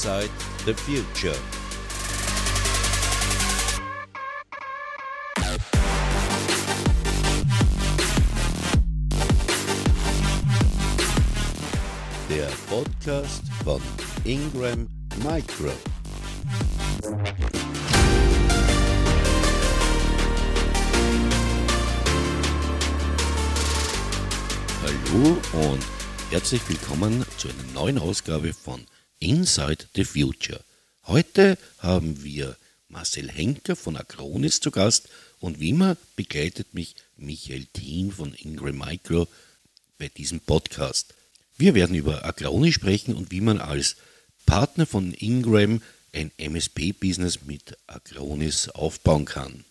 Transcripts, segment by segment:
Inside the Future. Der Podcast von Ingram Micro. Hallo und herzlich willkommen zu einer neuen Ausgabe von Inside the Future. Heute haben wir Marcel Henker von Acronis zu Gast und wie immer begleitet mich Michael Thien von Ingram Micro bei diesem Podcast. Wir werden über Acronis sprechen und wie man als Partner von Ingram ein MSP-Business mit Acronis aufbauen kann.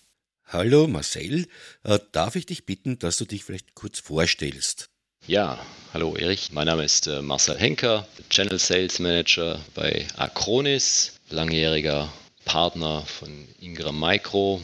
Hallo Marcel, äh, darf ich dich bitten, dass du dich vielleicht kurz vorstellst? Ja, hallo Erich, mein Name ist äh, Marcel Henker, Channel Sales Manager bei Acronis, langjähriger Partner von Ingram Micro.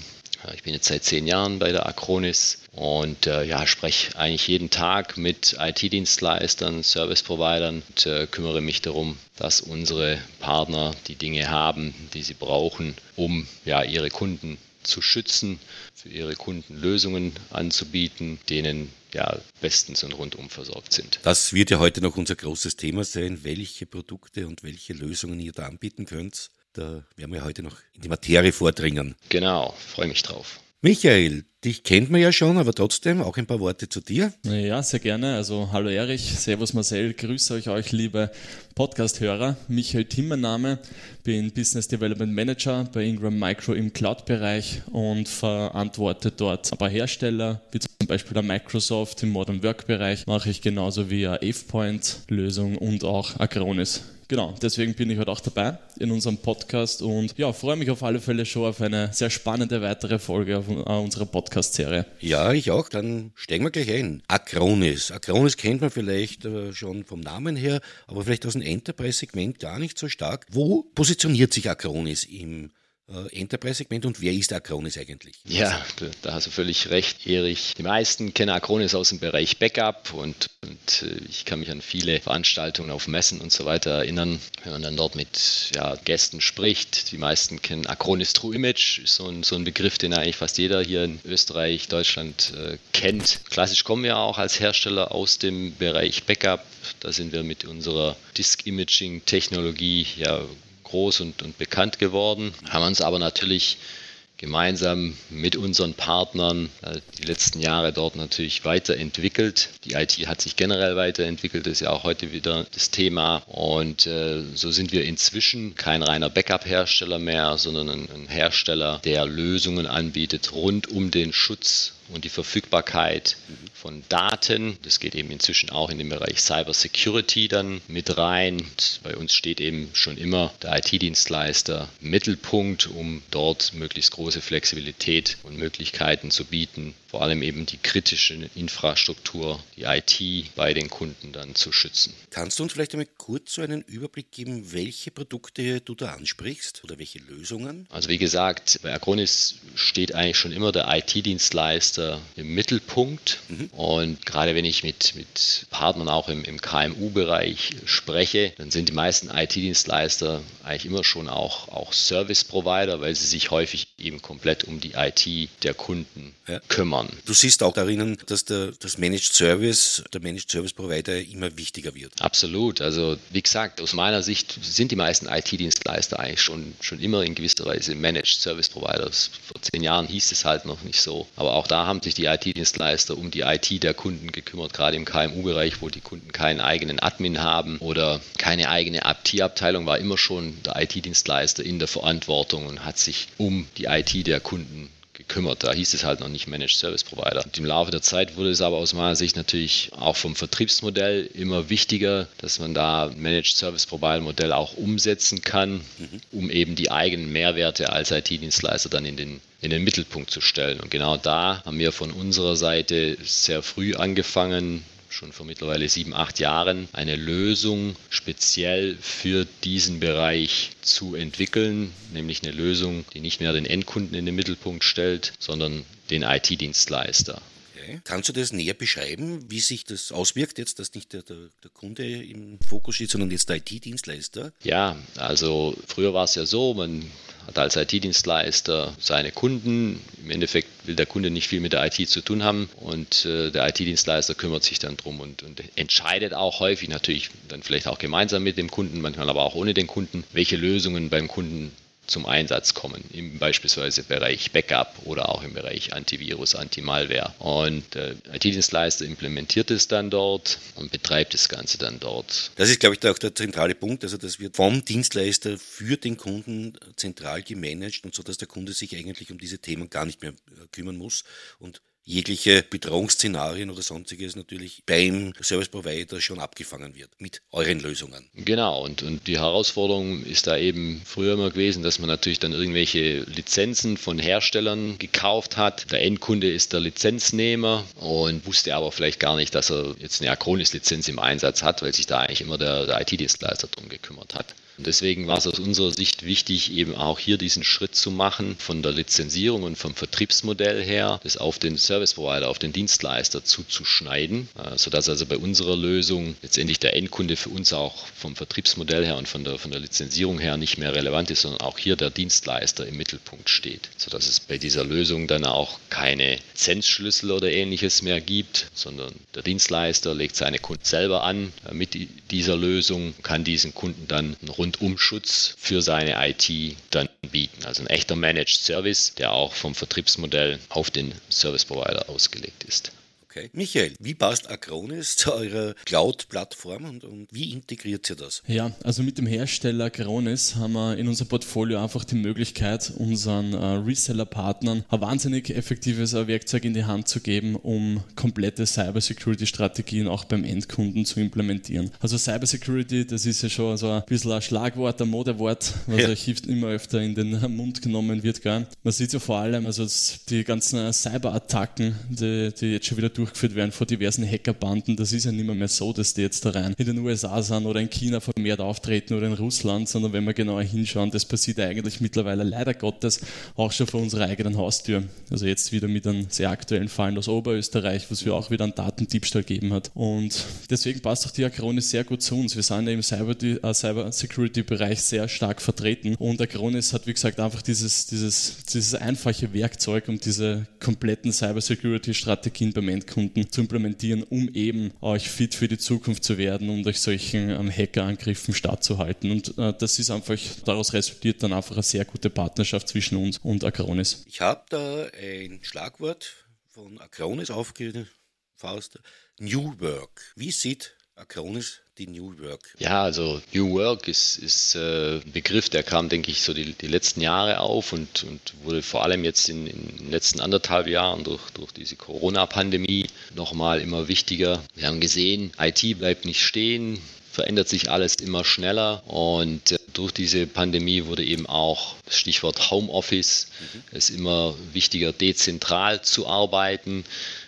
Ich bin jetzt seit zehn Jahren bei der Acronis und äh, ja, spreche eigentlich jeden Tag mit IT-Dienstleistern, Service-Providern und äh, kümmere mich darum, dass unsere Partner die Dinge haben, die sie brauchen, um ja, ihre Kunden zu schützen, für ihre Kunden Lösungen anzubieten, denen ja bestens und rundum versorgt sind. Das wird ja heute noch unser großes Thema sein, welche Produkte und welche Lösungen ihr da anbieten könnt. Da werden wir heute noch in die Materie vordringen. Genau, freue mich drauf. Michael, dich kennt man ja schon, aber trotzdem auch ein paar Worte zu dir. Ja, sehr gerne. Also hallo Erich, Servus Marcel, grüße euch, euch liebe Podcast-Hörer. Michael Timmer Name, bin Business Development Manager bei Ingram Micro im Cloud-Bereich und verantworte dort ein paar Hersteller, wie zum Beispiel der Microsoft im Modern Work-Bereich, mache ich genauso wie eine AvePoint-Lösung und auch Acronis genau, deswegen bin ich heute auch dabei in unserem Podcast und ja, freue mich auf alle Fälle schon auf eine sehr spannende weitere Folge auf unserer Podcast-Serie. Ja, ich auch. Dann steigen wir gleich ein. Acronis. Acronis kennt man vielleicht äh, schon vom Namen her, aber vielleicht aus dem Enterprise-Segment gar nicht so stark. Wo positioniert sich Acronis im äh, Enterprise-Segment und wer ist Acronis eigentlich? Ja, da hast du völlig recht, Erich. Die meisten kennen Acronis aus dem Bereich Backup und, und äh, ich kann mich an viele Veranstaltungen auf Messen und so weiter erinnern, wenn man dann dort mit ja, Gästen spricht. Die meisten kennen Acronis True Image, ist so ein, so ein Begriff, den eigentlich fast jeder hier in Österreich, Deutschland äh, kennt. Klassisch kommen wir auch als Hersteller aus dem Bereich Backup. Da sind wir mit unserer Disk Imaging Technologie ja groß und, und bekannt geworden, haben uns aber natürlich gemeinsam mit unseren Partnern äh, die letzten Jahre dort natürlich weiterentwickelt. Die IT hat sich generell weiterentwickelt, ist ja auch heute wieder das Thema. Und äh, so sind wir inzwischen kein reiner Backup-Hersteller mehr, sondern ein Hersteller, der Lösungen anbietet rund um den Schutz und die Verfügbarkeit von Daten. Das geht eben inzwischen auch in den Bereich Cyber Security dann mit rein. Und bei uns steht eben schon immer der IT-Dienstleister im Mittelpunkt, um dort möglichst große Flexibilität und Möglichkeiten zu bieten, vor allem eben die kritische Infrastruktur, die IT bei den Kunden dann zu schützen. Kannst du uns vielleicht einmal kurz so einen Überblick geben, welche Produkte du da ansprichst oder welche Lösungen? Also wie gesagt, bei Acronis steht eigentlich schon immer der IT-Dienstleister im Mittelpunkt. Mhm. Und gerade wenn ich mit, mit Partnern auch im, im KMU-Bereich spreche, dann sind die meisten IT-Dienstleister eigentlich immer schon auch, auch Service-Provider, weil sie sich häufig eben komplett um die IT der Kunden ja. kümmern. Du siehst auch darin, dass der, das Managed Service, der Managed Service Provider immer wichtiger wird. Absolut. Also wie gesagt, aus meiner Sicht sind die meisten IT-Dienstleister eigentlich schon, schon immer in gewisser Weise Managed Service Providers. Vor zehn Jahren hieß es halt noch nicht so. Aber auch da haben sich die IT-Dienstleister um die IT der Kunden gekümmert, gerade im KMU-Bereich, wo die Kunden keinen eigenen Admin haben oder keine eigene IT-Abteilung, war immer schon der IT-Dienstleister in der Verantwortung und hat sich um die IT der Kunden gekümmert. Da hieß es halt noch nicht Managed Service Provider. Und Im Laufe der Zeit wurde es aber aus meiner Sicht natürlich auch vom Vertriebsmodell immer wichtiger, dass man da Managed Service Provider Modell auch umsetzen kann, mhm. um eben die eigenen Mehrwerte als IT-Dienstleister dann in den in den Mittelpunkt zu stellen. Und genau da haben wir von unserer Seite sehr früh angefangen, schon vor mittlerweile sieben, acht Jahren eine Lösung speziell für diesen Bereich zu entwickeln, nämlich eine Lösung, die nicht mehr den Endkunden in den Mittelpunkt stellt, sondern den IT-Dienstleister. Kannst du das näher beschreiben, wie sich das auswirkt, jetzt, dass nicht der, der, der Kunde im Fokus steht, sondern jetzt der IT-Dienstleister? Ja, also früher war es ja so, man hat als IT-Dienstleister seine Kunden. Im Endeffekt will der Kunde nicht viel mit der IT zu tun haben und äh, der IT-Dienstleister kümmert sich dann drum und, und, entscheidet auch häufig natürlich dann vielleicht auch gemeinsam mit dem Kunden, manchmal aber auch ohne den Kunden, welche Lösungen beim Kunden zum Einsatz kommen, im beispielsweise Bereich Backup oder auch im Bereich Antivirus, Anti-Malware. Und der IT-Dienstleister implementiert es dann dort und betreibt das Ganze dann dort. Das ist, glaube ich, auch der zentrale Punkt. Also das wird vom Dienstleister für den Kunden zentral gemanagt und so, dass der Kunde sich eigentlich um diese Themen gar nicht mehr kümmern muss und jegliche Bedrohungsszenarien oder sonstiges natürlich beim Service Provider schon abgefangen wird mit euren Lösungen. Genau, und, und die Herausforderung ist da eben früher immer gewesen, dass man natürlich dann irgendwelche Lizenzen von Herstellern gekauft hat. Der Endkunde ist der Lizenznehmer und wusste aber vielleicht gar nicht, dass er jetzt eine Acronis-Lizenz im Einsatz hat, weil sich da eigentlich immer der, der IT-Dienstleister drum gekümmert hat. Deswegen war es aus unserer Sicht wichtig, eben auch hier diesen Schritt zu machen, von der Lizenzierung und vom Vertriebsmodell her, das auf den Service Provider, auf den Dienstleister zuzuschneiden, äh, sodass also bei unserer Lösung letztendlich der Endkunde für uns auch vom Vertriebsmodell her und von der, von der Lizenzierung her nicht mehr relevant ist, sondern auch hier der Dienstleister im Mittelpunkt steht, sodass es bei dieser Lösung dann auch keine Lizenzschlüssel oder ähnliches mehr gibt, sondern der Dienstleister legt seine Kunden selber an äh, mit dieser Lösung, kann diesen Kunden dann einen Rundumschutz für seine IT dann bieten. Also ein echter Managed Service, der auch vom Vertriebsmodell auf den Service Provider ausgelegt ist. Okay. Michael, wie passt Acronis zu eurer Cloud-Plattform und, und, wie integriert ihr das? Ja, also mit dem Hersteller Acronis haben wir in unser Portfolio einfach die Möglichkeit, unseren äh, Reseller-Partnern ein wahnsinnig effektives äh, Werkzeug in die Hand zu geben, um komplette Cybersecurity-Strategien auch beim Endkunden zu implementieren. Also Cybersecurity, das ist ja schon so ein bisschen ein Schlagwort, ein Modewort, was ja. euch immer öfter in den Mund genommen wird. Gell? Man sieht ja vor allem, also die ganzen Cyberattacken, die, die jetzt schon wieder durch durchgeführt werden von diversen Hackerbanden. Das ist ja nicht mehr, mehr so, dass die jetzt da rein in den USA sind oder in China vermehrt auftreten oder in Russland, sondern wenn wir genauer hinschauen, das passiert eigentlich mittlerweile leider Gottes auch schon vor unserer eigenen Haustür. Also jetzt wieder mit einem sehr aktuellen Fall aus Oberösterreich, was wir auch wieder einen Datendiebstahl gegeben hat. Und deswegen passt auch die Acronis sehr gut zu uns. Wir sind ja im Cyber, äh, Cyber Security Bereich sehr stark vertreten und Acronis hat, wie gesagt, einfach dieses, dieses, dieses einfache Werkzeug, um diese kompletten Cyber Security Strategien beim Endkunden Endkunden zu implementieren, um eben euch fit für die Zukunft zu werden und euch solchen ähm, Hackerangriffen stattzuhalten. Und äh, das ist einfach, daraus resultiert dann einfach eine sehr gute Partnerschaft zwischen uns und Acronis. Ich habe da ein Schlagwort von Acronis aufgefasst. New Work. Wie sieht Acronis die New Work? Ja, also New Work ist, ist äh, ein Begriff, der kam, denke ich, so die, die letzten Jahre auf und, und wurde vor allem jetzt in, in den letzten anderthalb Jahren durch, durch diese Corona-Pandemie nochmal immer wichtiger. Wir haben gesehen, IT bleibt nicht stehen, verändert sich alles immer schneller und äh, durch diese Pandemie wurde eben auch das Stichwort Homeoffice, mhm. es immer wichtiger, dezentral zu arbeiten.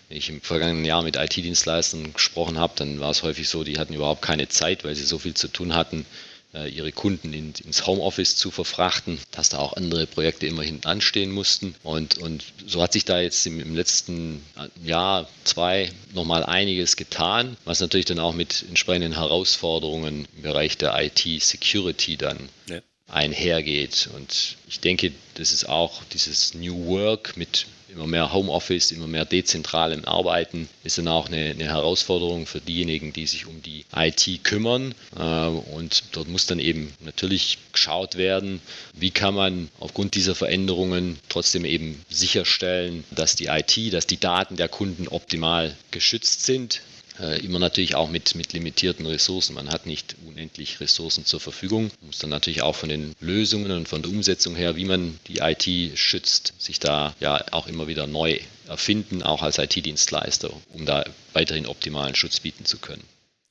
Wenn ich im vergangenen Jahr mit IT-Dienstleistern gesprochen habe, dann war es häufig so, die hatten überhaupt keine Zeit, weil sie so viel zu tun hatten, äh, ihre Kunden in, ins Homeoffice zu verfrachten, dass da auch andere Projekte immer hinten anstehen mussten. Und, und so hat sich da jetzt im, im letzten Jahr, zwei, nochmal einiges getan, was natürlich dann auch mit entsprechenden Herausforderungen im Bereich der IT-Security dann ja. Einhergeht. Und ich denke, das ist auch dieses New Work mit immer mehr Homeoffice, immer mehr dezentralem Arbeiten ist dann auch eine, eine, Herausforderung für diejenigen, die sich um die IT kümmern. Äh, und dort muss dann eben natürlich geschaut werden, wie kann man aufgrund dieser Veränderungen trotzdem eben sicherstellen, dass die IT, dass die Daten der Kunden optimal geschützt sind immer natürlich auch mit, mit limitierten Ressourcen. Man hat nicht unendlich Ressourcen zur Verfügung. Man muss dann natürlich auch von den Lösungen und von der Umsetzung her, wie man die IT schützt, sich da ja auch immer wieder neu erfinden, auch als IT-Dienstleister, um da weiterhin optimalen Schutz bieten zu können.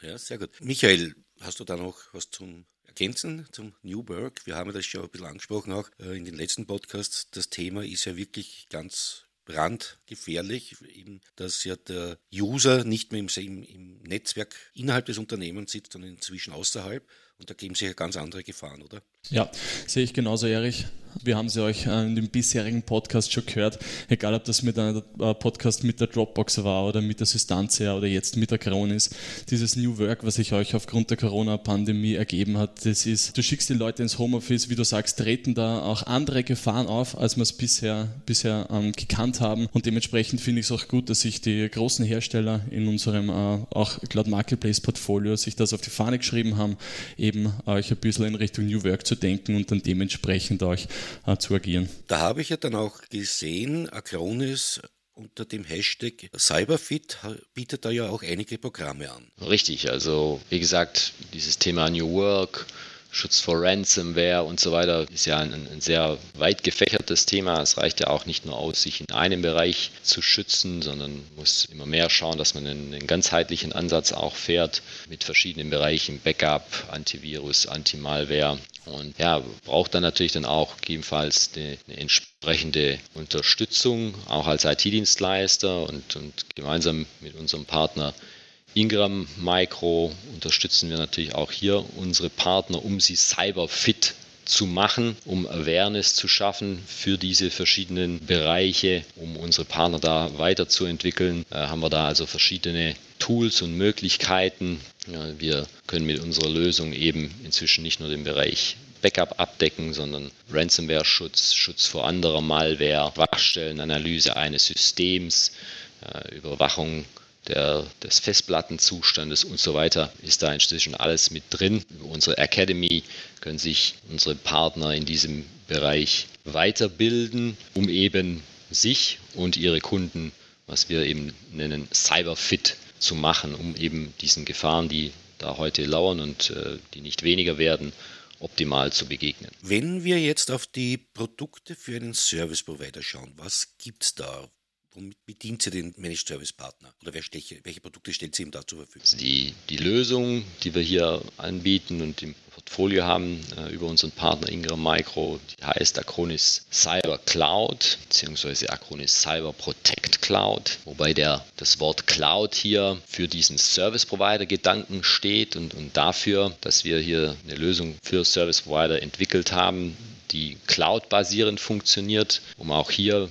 Ja, sehr gut. Michael, hast du da noch was zum Ergänzen zum New Work? Wir haben das schon ein bisschen angesprochen auch äh, in den letzten Podcasts. Das Thema ist ja wirklich ganz brandgefährlich, eben, dass ja der User nicht mehr im, im, Netzwerk innerhalb des Unternehmens sitzt, sondern inzwischen außerhalb Und da geben sich ja ganz andere Gefahren, oder? Ja, sehe ich genauso, Erich. Wir haben sie euch äh, in dem bisherigen Podcast schon gehört, egal ob das mit einem äh, Podcast mit der Dropbox war oder mit der Systantia oder jetzt mit der Cronis. Dieses New Work, was sich euch aufgrund der Corona-Pandemie ergeben hat, das ist, du schickst die Leute ins Homeoffice, wie du sagst, treten da auch andere Gefahren auf, als wir es bisher, bisher ähm, gekannt haben. Und dementsprechend finde ich es auch gut, dass sich die großen Hersteller in unserem äh, auch Cloud Marketplace Portfolio sich das auf die Fahne geschrieben haben, eben euch ein bisschen in Richtung New Work zu denken und dann dementsprechend euch äh, zu agieren. Da habe ich ja dann auch gesehen, Acronis unter dem Hashtag Cyberfit bietet da ja auch einige Programme an. Richtig, also wie gesagt, dieses Thema New Work, Schutz vor Ransomware und so weiter ist ja ein, ein, sehr weit gefächertes Thema. Es reicht ja auch nicht nur aus, sich in einem Bereich zu schützen, sondern muss immer mehr schauen, dass man einen, einen ganzheitlichen Ansatz auch fährt mit verschiedenen Bereichen, Backup, Antivirus, Anti-Malware und ja, braucht dann natürlich dann auch gegebenenfalls eine, eine entsprechende Unterstützung, auch als IT-Dienstleister und, und gemeinsam mit unserem Partner Ingram Micro unterstützen wir natürlich auch hier unsere Partner, um sie cyberfit zu machen, um Awareness zu schaffen für diese verschiedenen Bereiche, um unsere Partner da weiterzuentwickeln. Äh, haben wir da also verschiedene Tools und Möglichkeiten. Ja, wir können mit unserer Lösung eben inzwischen nicht nur den Bereich Backup abdecken, sondern Ransomware-Schutz, Schutz vor anderer Malware, Wachstellenanalyse eines Systems, äh, Überwachung der, des Festplattenzustandes und so weiter ist da inzwischen alles mit drin. Über unsere Academy können sich unsere Partner in diesem Bereich weiterbilden, um eben sich und ihre Kunden, was wir eben nennen, cyberfit zu machen, um eben diesen Gefahren, die da heute lauern und äh, die nicht weniger werden, optimal zu begegnen. Wenn wir jetzt auf die Produkte für einen Service Provider schauen, was gibt es da? Womit bedient sie den Managed Service Partner? Oder welche Produkte stellt sie ihm da zur Verfügung? Also die, die Lösung, die wir hier anbieten und im Portfolio haben äh, über unseren Partner Ingram Micro, die heißt Acronis Cyber Cloud bzw. Acronis Cyber Protect Cloud, wobei der, das Wort Cloud hier für diesen Service Provider Gedanken steht und, und dafür, dass wir hier eine Lösung für Service Provider entwickelt haben, die cloud-basierend funktioniert, um auch hier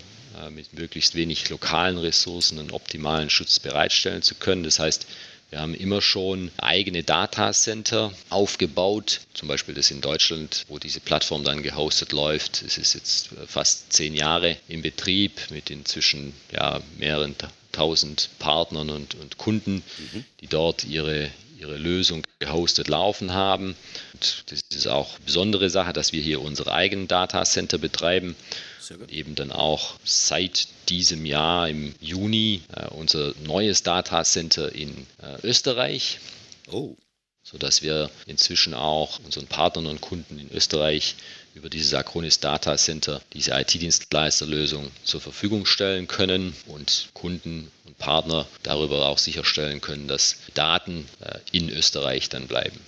mit möglichst wenig lokalen Ressourcen einen optimalen Schutz bereitstellen zu können. Das heißt, wir haben immer schon eigene Datacenter aufgebaut, zum Beispiel das in Deutschland, wo diese Plattform dann gehostet läuft. Es ist jetzt fast zehn Jahre in Betrieb mit inzwischen ja, mehreren tausend Partnern und, und Kunden, mhm. die dort ihre, ihre Lösung gehostet laufen haben. Und das ist auch eine besondere Sache, dass wir hier unsere eigenen Datacenter betreiben eben dann auch seit diesem Jahr im Juni äh, unser neues Datacenter in äh, Österreich. Oh. Sodass wir inzwischen auch unseren Partnern und Kunden in Österreich über dieses Acronis Data Center diese IT-Dienstleisterlösung zur Verfügung stellen können und Kunden und Partner darüber auch sicherstellen können, dass Daten äh, in Österreich dann bleiben.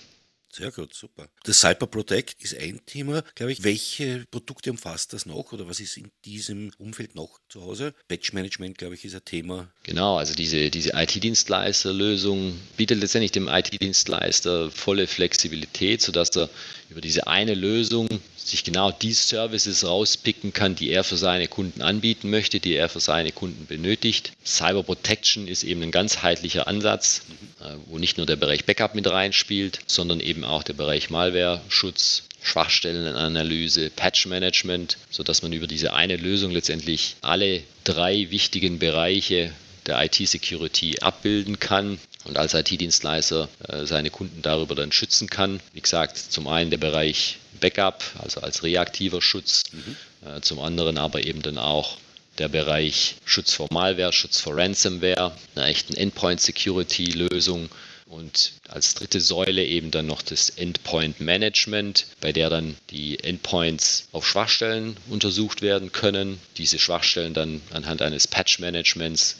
Sehr gut, super. Das Cyber Protect ist ein Thema, glaube ich. Welche Produkte umfasst das noch oder was ist in diesem Umfeld noch zu Hause? Batch Management, glaube ich, ist ein Thema. Genau, also diese, diese IT-Dienstleister-Lösung bietet letztendlich dem IT-Dienstleister volle Flexibilität, sodass er über diese eine Lösung sich genau die Services rauspicken kann, die er für seine Kunden anbieten möchte, die er für seine Kunden benötigt. Cyber Protection ist eben ein ganzheitlicher Ansatz, äh, wo nicht nur der Bereich Backup mit reinspielt, sondern eben auch der Bereich Malware-Schutz, Schwachstellenanalyse, Patch-Management, sodass man über diese eine Lösung letztendlich alle drei wichtigen Bereiche der IT-Security abbilden kann und als IT-Dienstleister äh, seine Kunden darüber dann schützen kann. Wie gesagt, zum einen der Bereich Backup, also als reaktiver Schutz, mhm. äh, zum anderen aber eben dann auch der Bereich Schutz vor Malware, Schutz vor Ransomware, einer echten Endpoint-Security-Lösung und als dritte Säule eben dann noch das Endpoint Management, bei der dann die Endpoints auf Schwachstellen untersucht werden können, diese Schwachstellen dann anhand eines Patch-Managements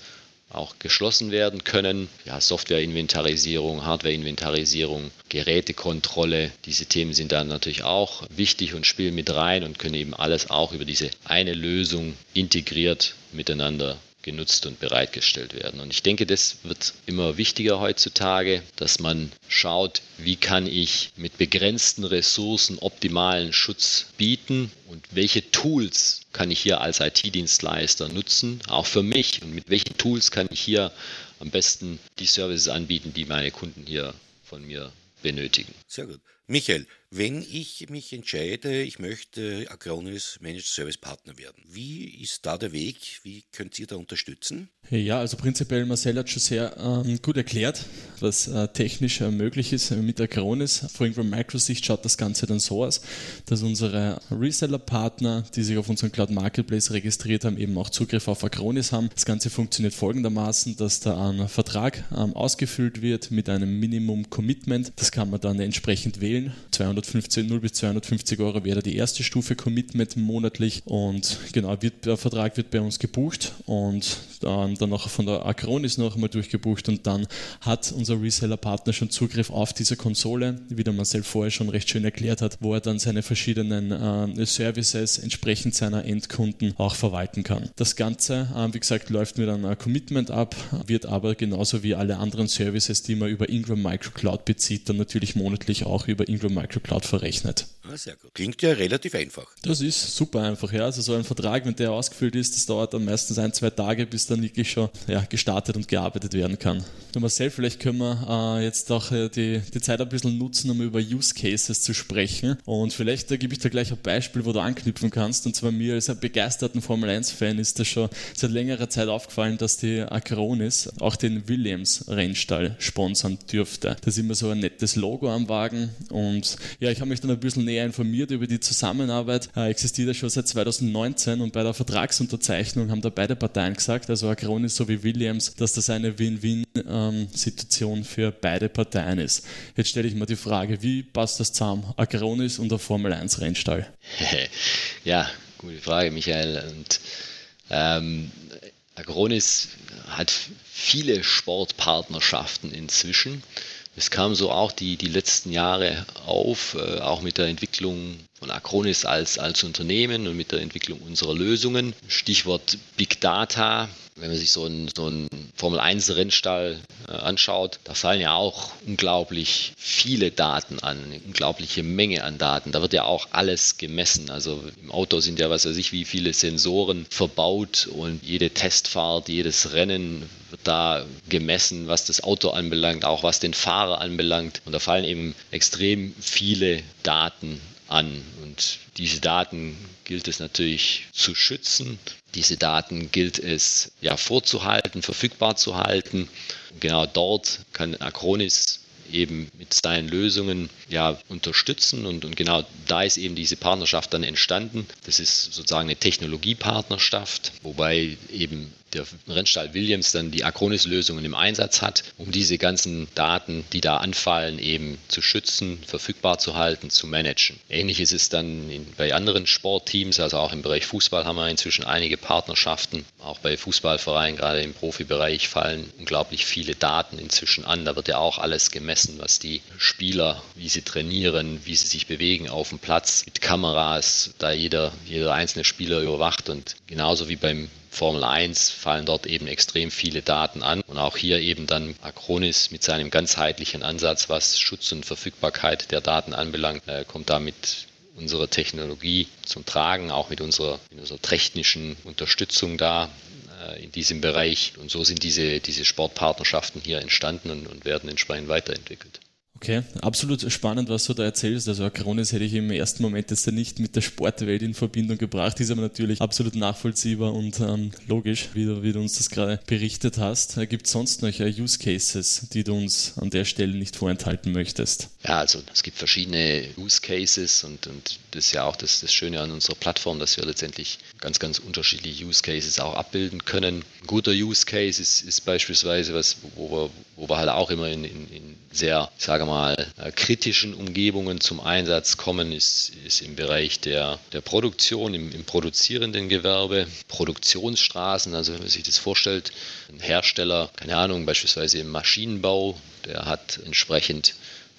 auch geschlossen werden können. Ja, Software-Inventarisierung, Hardware-Inventarisierung, Gerätekontrolle, diese Themen sind dann natürlich auch wichtig und spielen mit rein und können eben alles auch über diese eine Lösung integriert miteinander genutzt und bereitgestellt werden. Und ich denke, das wird immer wichtiger heutzutage, dass man schaut, wie kann ich mit begrenzten Ressourcen optimalen Schutz bieten und welche Tools kann ich hier als IT-Dienstleister nutzen, auch für mich und mit welchen Tools kann ich hier am besten die Services anbieten, die meine Kunden hier von mir benötigen. Sehr gut. Michael, wenn ich mich entscheide, ich möchte Acronis Managed Service Partner werden, wie ist da der Weg? Wie könnt ihr da unterstützen? Ja, also prinzipiell Marcel hat schon sehr ähm, gut erklärt, was äh, technisch äh, möglich ist mit Acronis. Vor allem von Microsicht schaut das Ganze dann so aus, dass unsere Reseller-Partner, die sich auf unserem Cloud Marketplace registriert haben, eben auch Zugriff auf Acronis haben. Das Ganze funktioniert folgendermaßen, dass da ein Vertrag ähm, ausgefüllt wird mit einem Minimum Commitment. Das kann man dann entsprechend wählen. 250, 0 bis 250 Euro wäre die erste Stufe Commitment monatlich und genau, wird, der Vertrag wird bei uns gebucht und dann dann noch von der Acronis noch einmal durchgebucht und dann hat unser Reseller-Partner schon Zugriff auf diese Konsole, wie der Marcel vorher schon recht schön erklärt hat, wo er dann seine verschiedenen äh, Services entsprechend seiner Endkunden auch verwalten kann. Das Ganze, äh, wie gesagt, läuft mit einem Commitment ab, wird aber genauso wie alle anderen Services, die man über Ingram Micro Cloud bezieht, dann natürlich monatlich auch über Ingram Micro Cloud verrechnet. Ah, sehr gut. Klingt ja relativ einfach. Das ist super einfach, ja. Also so ein Vertrag, wenn der ausgefüllt ist, das dauert dann meistens ein, zwei Tage, bis dann wirklich schon ja, gestartet und gearbeitet werden kann. Du Marcel, vielleicht können wir äh, jetzt auch äh, die, die Zeit ein bisschen nutzen, um über Use Cases zu sprechen. Und vielleicht äh, gebe ich dir gleich ein Beispiel, wo du anknüpfen kannst. Und zwar mir als begeisterten Formel 1-Fan ist das schon seit längerer Zeit aufgefallen, dass die Acronis auch den Williams-Rennstall sponsern dürfte. Da ist immer so ein nettes Logo am Wagen. Und ja, ich habe mich dann ein bisschen näher informiert über die Zusammenarbeit. Äh, existiert ja schon seit 2019 und bei der Vertragsunterzeichnung haben da beide Parteien gesagt, also Acronis sowie Williams, dass das eine Win-Win-Situation für beide Parteien ist. Jetzt stelle ich mir die Frage, wie passt das zusammen, Acronis und der Formel 1 Rennstall? ja, gute Frage, Michael. Und ähm, Agronis hat viele Sportpartnerschaften inzwischen. Es kam so auch die, die letzten Jahre auf, äh, auch mit der Entwicklung von Acronis als, als Unternehmen und mit der Entwicklung unserer Lösungen. Stichwort Big Data. Wenn man sich so einen, so einen Formel-1-Rennstall äh, anschaut, da fallen ja auch unglaublich viele Daten an, eine unglaubliche Menge an Daten. Da wird ja auch alles gemessen. Also im Auto sind ja, was weiß ich, wie viele Sensoren verbaut und jede Testfahrt, jedes Rennen wird da gemessen, was das Auto anbelangt, auch was den Fahrer anbelangt. Und da fallen eben extrem viele Daten an. Und diese Daten gilt es natürlich zu schützen. Diese Daten gilt es ja vorzuhalten, verfügbar zu halten. Und genau dort kann Acronis eben mit seinen Lösungen ja unterstützen und, und genau da ist eben diese Partnerschaft dann entstanden. Das ist sozusagen eine Technologiepartnerschaft, wobei eben der Rennstall Williams dann die Acronis-Lösungen im Einsatz hat, um diese ganzen Daten, die da anfallen, eben zu schützen, verfügbar zu halten, zu managen. Ähnlich ist es dann in, bei anderen Sportteams, also auch im Bereich Fußball haben wir inzwischen einige Partnerschaften. Auch bei Fußballvereinen, gerade im Profibereich, fallen unglaublich viele Daten inzwischen an. Da wird ja auch alles gemessen, was die Spieler, wie sie trainieren, wie sie sich bewegen auf dem Platz, mit Kameras, da jeder, jeder einzelne Spieler überwacht und genauso wie beim Formel 1 fallen dort eben extrem viele Daten an. Und auch hier eben dann Acronis mit seinem ganzheitlichen Ansatz, was Schutz und Verfügbarkeit der Daten anbelangt, äh, kommt damit unsere Technologie zum Tragen, auch mit unserer, mit unserer technischen Unterstützung da äh, in diesem Bereich. Und so sind diese, diese Sportpartnerschaften hier entstanden und, und werden entsprechend weiterentwickelt. Okay, absolut spannend, was du da erzählst. Also Acronis hätte ich im ersten Moment jetzt nicht mit der Sportwelt in Verbindung gebracht, ist aber natürlich absolut nachvollziehbar und ähm, logisch, wie du, wie du, uns das gerade berichtet hast. Äh, gibt es sonst noch äh, Use Cases, die du uns an der Stelle nicht vorenthalten möchtest? Ja, also es gibt verschiedene Use Cases und, und das ist ja auch das, das Schöne an unserer Plattform, dass wir letztendlich ganz, ganz unterschiedliche Use Cases auch abbilden können. Ein guter Use Case ist, ist beispielsweise was, wo wir, wo wir halt auch immer in, in, in sehr, ich sage mal, äh, kritischen Umgebungen zum Einsatz kommen, ist, ist im Bereich der, der Produktion, im, im produzierenden Gewerbe, Produktionsstraßen, also wenn man sich das vorstellt, ein Hersteller, keine Ahnung, beispielsweise im Maschinenbau, der hat entsprechend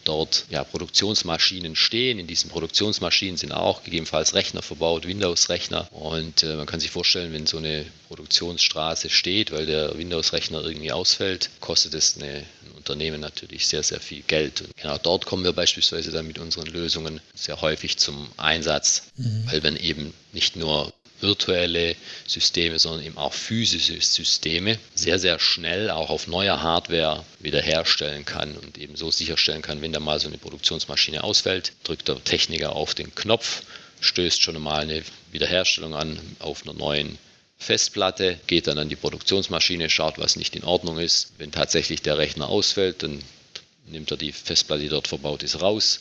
dort ja, Produktionsmaschinen stehen. In diesen Produktionsmaschinen sind auch gegebenenfalls Rechner verbaut, Windows-Rechner. Und äh, man kann sich vorstellen, wenn so eine Produktionsstraße steht, weil der Windows-Rechner irgendwie ausfällt, kostet es eine, ein Unternehmen natürlich sehr, sehr viel Geld. Und genau dort kommen wir beispielsweise dann mit unseren Lösungen sehr häufig zum Einsatz, mhm. weil man eben nicht nur virtuelle Systeme, sondern eben auch physische Systeme sehr, sehr schnell auch auf neuer Hardware wiederherstellen kann und eben so sicherstellen kann, wenn da mal so eine Produktionsmaschine ausfällt, drückt der Techniker auf den Knopf, stößt schon mal eine Wiederherstellung an auf einer neuen Festplatte, geht dann an die Produktionsmaschine, schaut, was nicht in Ordnung ist. Wenn tatsächlich der Rechner ausfällt, dann nimmt er die Festplatte, die dort verbaut ist, raus,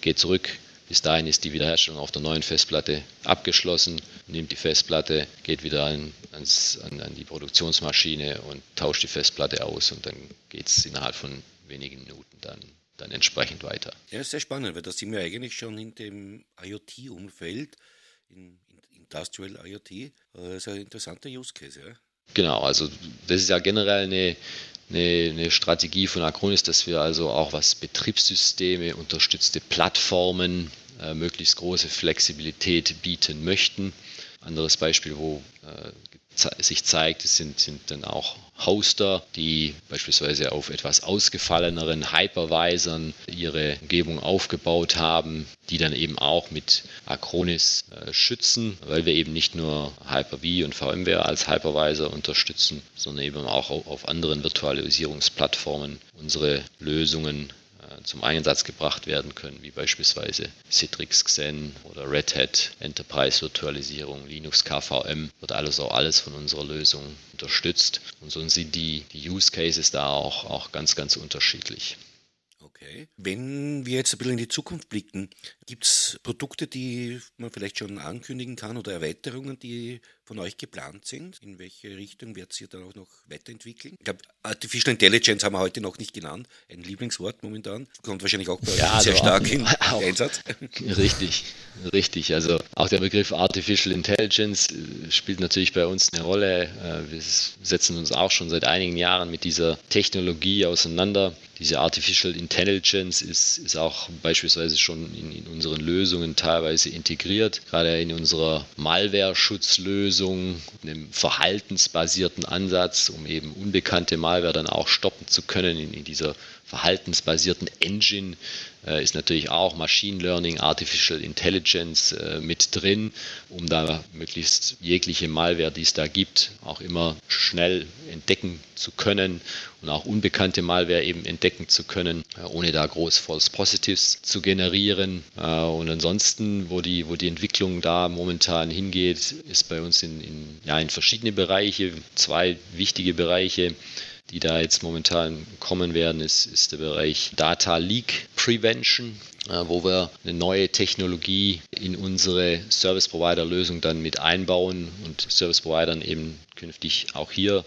geht zurück, bis dahin ist die Wiederherstellung auf der neuen Festplatte abgeschlossen, nimmt die Festplatte, geht wieder an, ans, an, an die Produktionsmaschine und tauscht die Festplatte aus und dann geht es innerhalb von wenigen Minuten dann, dann entsprechend weiter. Ja, ist sehr spannend, weil da sind wir eigentlich schon in dem IoT-Umfeld, in, in Industrial IoT. Das ist ein interessanter Use Case, ja. Genau, also das ist ja generell eine, eine, eine Strategie von Acronis, dass wir also auch was Betriebssysteme, unterstützte Plattformen, äh, möglichst große Flexibilität bieten möchten. Anderes Beispiel, wo äh, sich zeigt, sind, sind dann auch Hoster, die beispielsweise auf etwas ausgefalleneren Hypervisern ihre Umgebung aufgebaut haben, die dann eben auch mit Acronis äh, schützen, weil wir eben nicht nur Hyper-V und VMware als Hypervisor unterstützen, sondern eben auch auf anderen Virtualisierungsplattformen unsere Lösungen zum Einsatz gebracht werden können, wie beispielsweise Citrix Xen oder Red Hat Enterprise Virtualisierung, Linux KVM, wird alles auch alles von unserer Lösung unterstützt. Und so sind die, die Use Cases da auch, auch ganz, ganz unterschiedlich. Okay. Wenn wir jetzt ein bisschen in die Zukunft blicken, gibt es Produkte, die man vielleicht schon ankündigen kann oder Erweiterungen, die von euch geplant sind? In welche Richtung wird ihr dann auch noch weiterentwickeln? Ich glaube, Artificial Intelligence haben wir heute noch nicht genannt. Ein Lieblingswort momentan. Kommt wahrscheinlich auch bei euch ja, sehr also stark auch, in auch, Einsatz. Richtig, richtig. Also auch der Begriff Artificial Intelligence äh, spielt natürlich bei uns eine Rolle. Äh, wir setzen uns auch schon seit einigen Jahren mit dieser Technologie auseinander. Diese Artificial Intelligence ist, ist auch beispielsweise schon in, in unseren Lösungen teilweise integriert, gerade in unserer Malware-Schutzlösung Lösung, einem verhaltensbasierten Ansatz, um eben unbekannte Malware dann auch stoppen zu können in, in dieser verhaltensbasierten Engine äh, ist natürlich auch Machine Learning, Artificial Intelligence äh, mit drin, um da möglichst jegliche Malware, die es da gibt, auch immer schnell entdecken zu können und auch unbekannte Malware eben entdecken zu können, äh, ohne da groß False Positives zu generieren. Äh, und ansonsten, wo die, wo die Entwicklung da momentan hingeht, ist bei uns in, in, ja, in verschiedene Bereiche, zwei wichtige Bereiche die da jetzt momentan kommen werden, ist, ist der Bereich Data Leak Prevention, äh, wo wir eine neue Technologie in unsere Service Provider Lösung dann mit einbauen und Service Providern eben künftig auch hier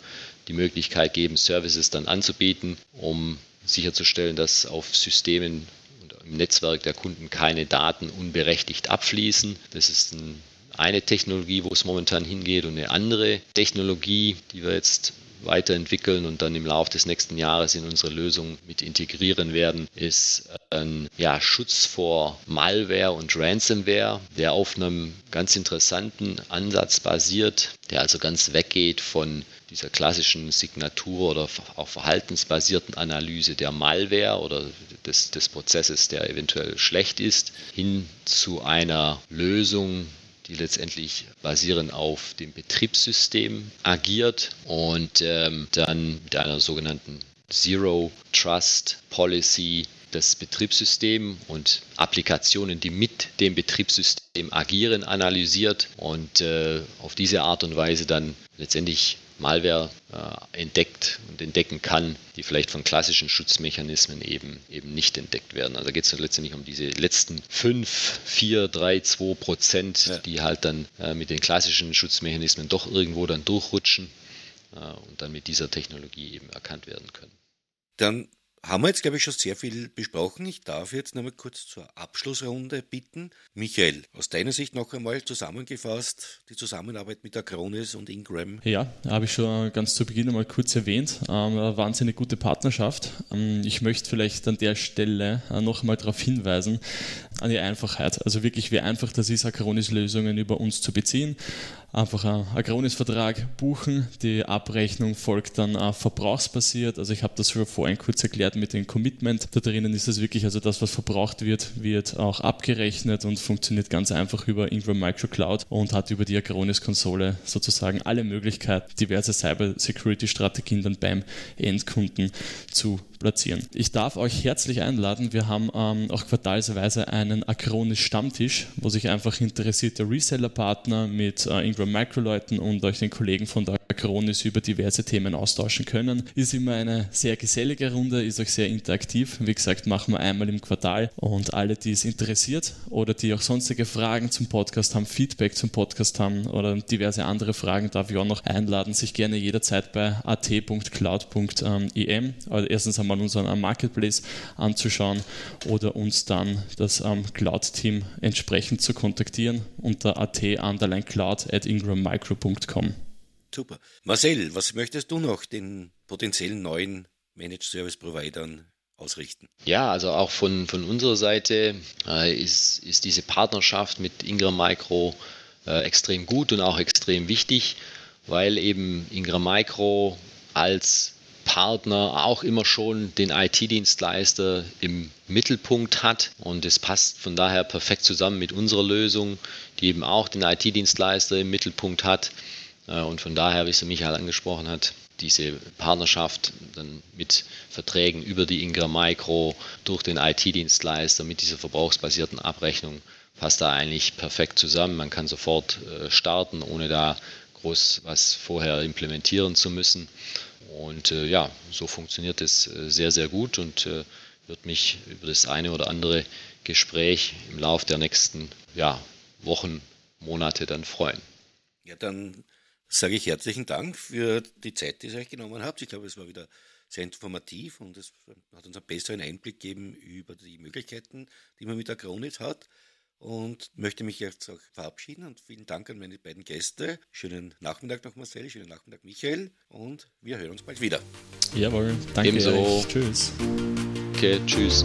die Möglichkeit geben, Services dann anzubieten, um sicherzustellen, dass auf Systemen und im Netzwerk der Kunden keine Daten unberechtigt abfließen. Das ist ein eine Technologie, wo es momentan hingeht und eine andere Technologie, die wir jetzt weiterentwickeln und dann im Laufe des nächsten Jahres in unsere Lösung mit integrieren werden, ist ein ja, Schutz vor Malware und Ransomware, der auf einem ganz interessanten Ansatz basiert, der also ganz weggeht von dieser klassischen Signatur oder auch verhaltensbasierten Analyse der Malware oder des, des Prozesses, der eventuell schlecht ist, hin zu einer Lösung, die letztendlich basierend auf dem Betriebssystem agiert und ähm, dann mit einer sogenannten Zero Trust Policy das Betriebssystem und Applikationen, die mit dem Betriebssystem agieren, analysiert und äh, auf diese Art und Weise dann letztendlich Malware äh, entdeckt und entdecken kann, die vielleicht von klassischen Schutzmechanismen eben, eben nicht entdeckt werden. Also geht es letztendlich um diese letzten 5, 4, 3, 2 Prozent, ja. die halt dann äh, mit den klassischen Schutzmechanismen doch irgendwo dann durchrutschen äh, und dann mit dieser Technologie eben erkannt werden können. Dann haben wir jetzt, glaube ich, schon sehr viel besprochen. Ich darf jetzt noch mal kurz zur Abschlussrunde bitten. Michael, aus deiner Sicht noch einmal zusammengefasst, die Zusammenarbeit mit Acronis und Ingram. Ja, habe ich schon ganz zu Beginn einmal kurz erwähnt. Ähm, eine wahnsinnig gute Partnerschaft. Ähm, ich möchte vielleicht an der Stelle äh, noch einmal darauf hinweisen, an die Einfachheit. Also wirklich, wie einfach das ist, Acronis-Lösungen über uns zu beziehen einfach einen Agronis-Vertrag buchen. Die Abrechnung folgt dann auch verbrauchsbasiert. Also ich habe das vorhin kurz erklärt mit dem Commitment. Da drinnen ist es wirklich, also das, was verbraucht wird, wird auch abgerechnet und funktioniert ganz einfach über Ingram Micro Cloud und hat über die Agronis-Konsole sozusagen alle Möglichkeiten, diverse Cyber-Security-Strategien dann beim Endkunden zu platzieren. Ich darf euch herzlich einladen. Wir haben ähm, auch quartalsweise einen Acronis Stammtisch, wo sich einfach interessierte Reseller-Partner mit äh, Ingram Micro-Leuten und euch den Kollegen von der Acronis über diverse Themen austauschen können. Ist immer eine sehr gesellige Runde, ist euch sehr interaktiv. Wie gesagt, machen wir einmal im Quartal und alle, die es interessiert oder die auch sonstige Fragen zum Podcast haben, Feedback zum Podcast haben oder diverse andere Fragen, darf ich auch noch einladen, sich gerne jederzeit bei at.cloud.im, also erstens einmal unseren Marketplace anzuschauen oder uns dann das Cloud-Team entsprechend zu kontaktieren unter at at ingrammicro.com. Super. Marcel, was möchtest du noch den potenziellen neuen Managed Service Providern ausrichten? Ja, also auch von, von unserer Seite äh, ist, ist diese Partnerschaft mit Ingram Micro äh, extrem gut und auch extrem wichtig, weil eben Ingram Micro als Partner auch immer schon den IT-Dienstleister im Mittelpunkt hat und es passt von daher perfekt zusammen mit unserer Lösung, die eben auch den IT-Dienstleister im Mittelpunkt hat und von daher, wie es Michael angesprochen hat, diese Partnerschaft dann mit Verträgen über die Ingram Micro durch den IT-Dienstleister mit dieser verbrauchsbasierten Abrechnung passt da eigentlich perfekt zusammen. Man kann sofort äh, starten, ohne da groß was vorher implementieren zu müssen. Und äh, ja, so funktioniert es äh, sehr, sehr gut und äh, wird mich über das eine oder andere Gespräch im Laufe der nächsten ja, Wochen, Monate dann freuen. Ja, dann sage ich herzlichen Dank für die Zeit, die ihr euch genommen habt. Ich glaube, es war wieder sehr informativ und es hat uns einen besseren Einblick gegeben über die Möglichkeiten, die man mit der Acronis hat. Und möchte mich jetzt auch verabschieden und vielen Dank an meine beiden Gäste. Schönen Nachmittag noch Marcel, schönen Nachmittag Michael und wir hören uns bald wieder. Jawohl, danke. Ebenso. Tschüss. Okay, tschüss.